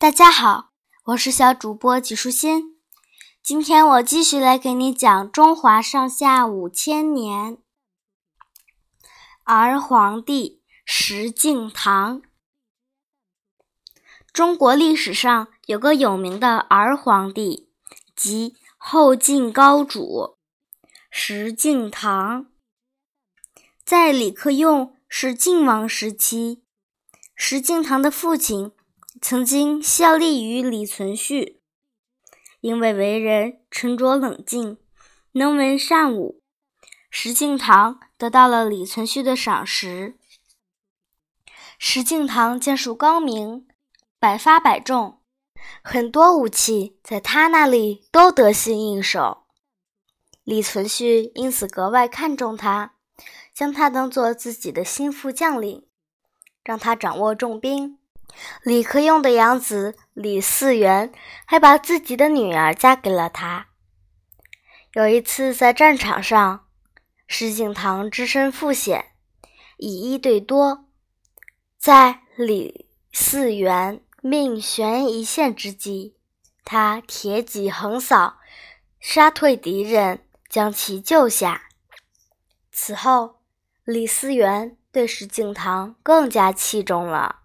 大家好，我是小主播纪舒心。今天我继续来给你讲中华上下五千年。儿皇帝石敬瑭。中国历史上有个有名的儿皇帝，即后晋高祖石敬瑭。在李克用是晋王时期，石敬瑭的父亲。曾经效力于李存勖，因为为人沉着冷静、能文善武，石敬瑭得到了李存勖的赏识。石敬瑭剑术高明，百发百中，很多武器在他那里都得心应手。李存勖因此格外看重他，将他当做自己的心腹将领，让他掌握重兵。李克用的养子李嗣源还把自己的女儿嫁给了他。有一次在战场上，石敬瑭只身赴险，以一对多，在李嗣源命悬一线之际，他铁戟横扫，杀退敌人，将其救下。此后，李嗣源对石敬瑭更加器重了。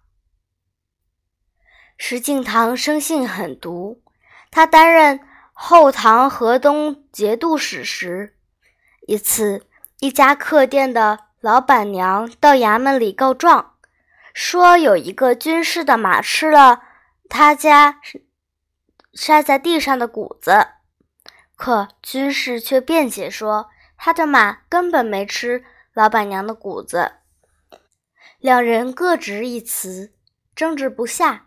石敬瑭生性狠毒，他担任后唐河东节度使时，一次，一家客店的老板娘到衙门里告状，说有一个军士的马吃了他家晒在地上的谷子，可军士却辩解说他的马根本没吃老板娘的谷子，两人各执一词，争执不下。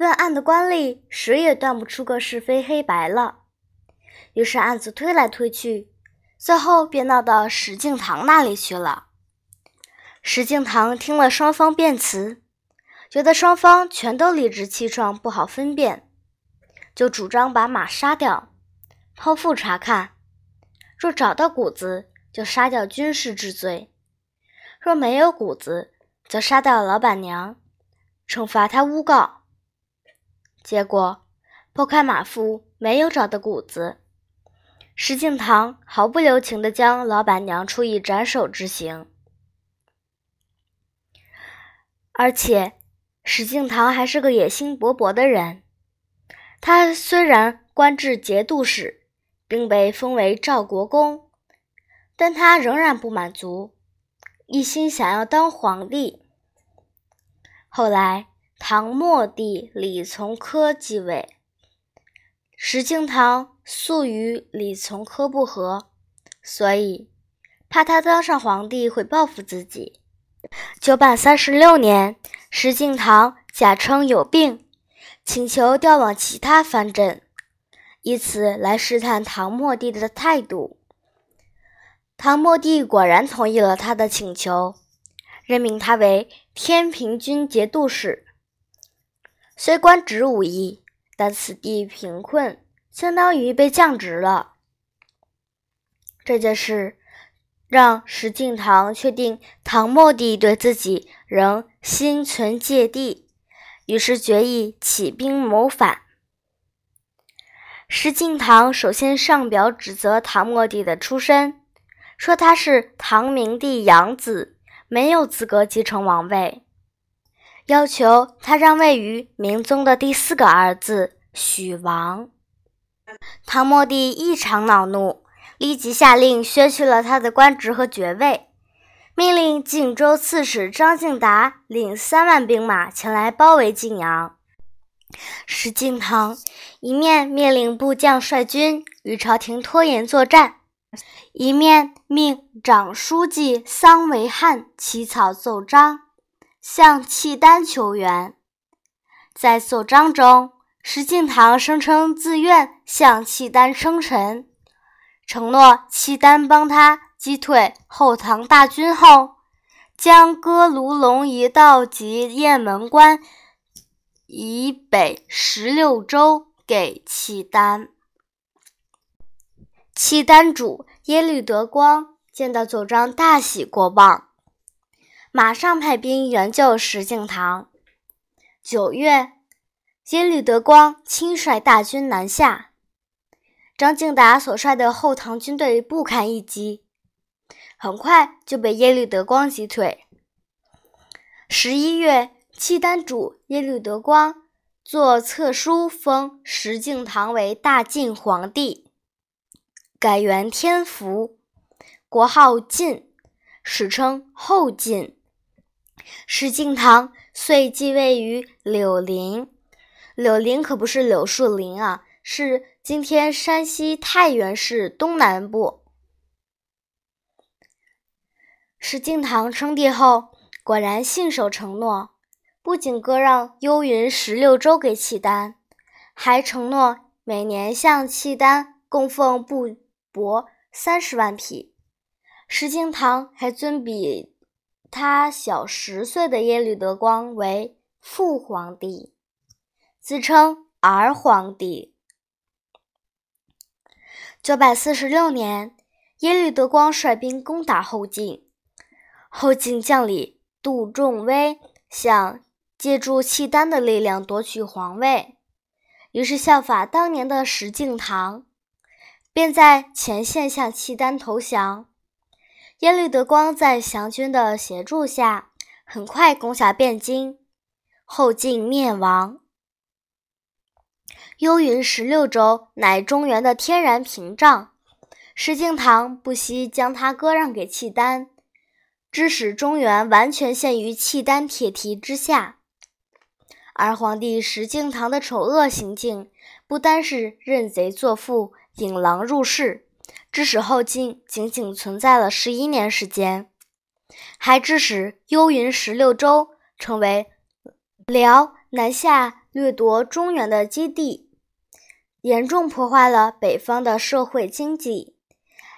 问案的官吏谁也断不出个是非黑白了，于是案子推来推去，最后便闹到石敬瑭那里去了。石敬瑭听了双方辩词，觉得双方全都理直气壮，不好分辨，就主张把马杀掉，剖腹查看，若找到谷子，就杀掉军士治罪；若没有谷子，则杀掉老板娘，惩罚他诬告。结果，剖开马腹，没有找到谷子。石敬瑭毫不留情地将老板娘处以斩首之刑。而且，石敬瑭还是个野心勃勃的人。他虽然官至节度使，并被封为赵国公，但他仍然不满足，一心想要当皇帝。后来。唐末帝李从珂继位，石敬瑭素与李从珂不和，所以怕他当上皇帝会报复自己。九百三十六年，石敬瑭假称有病，请求调往其他藩镇，以此来试探唐末帝的态度。唐末帝果然同意了他的请求，任命他为天平军节度使。虽官职无异，但此地贫困，相当于被降职了。这件事让石敬瑭确定唐末帝对自己仍心存芥蒂，于是决意起兵谋反。石敬瑭首先上表指责唐末帝的出身，说他是唐明帝养子，没有资格继承王位。要求他让位于明宗的第四个儿子许王。唐末帝异常恼怒，立即下令削去了他的官职和爵位，命令晋州刺史张敬达领三万兵马前来包围晋阳。石敬瑭一面命令部将率军与朝廷拖延作战，一面命长书记桑维汉起草奏章。向契丹求援，在奏章中，石敬瑭声称自愿向契丹称臣，承诺契丹帮他击退后唐大军后，将哥卢龙一道及雁门关以北十六州给契丹。契丹主耶律德光见到奏章，大喜过望。马上派兵援救石敬瑭。九月，耶律德光亲率大军南下，张敬达所率的后唐军队不堪一击，很快就被耶律德光击退。十一月，契丹主耶律德光作册书封石敬瑭为大晋皇帝，改元天福，国号晋，史称后晋。石敬瑭遂继位于柳林。柳林可不是柳树林啊，是今天山西太原市东南部。石敬瑭称帝后，果然信守承诺，不仅割让幽云十六州给契丹，还承诺每年向契丹供奉布帛三十万匹。石敬瑭还尊比他小十岁的耶律德光为父皇帝。自称儿皇帝。九百四十六年，耶律德光率兵攻打后晋，后晋将领杜仲威想借助契丹的力量夺取皇位，于是效法当年的石敬瑭，便在前线向契丹投降。耶律德光在降军的协助下，很快攻下汴京，后晋灭亡。幽云十六州乃中原的天然屏障，石敬瑭不惜将它割让给契丹，致使中原完全陷于契丹铁蹄之下。而皇帝石敬瑭的丑恶行径，不单是认贼作父、引狼入室，致使后晋仅仅存在了十一年时间，还致使幽云十六州成为辽南下掠夺中原的基地。严重破坏了北方的社会经济，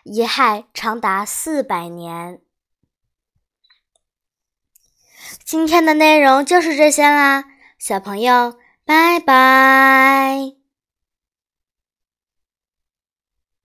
遗害长达四百年。今天的内容就是这些啦，小朋友，拜拜。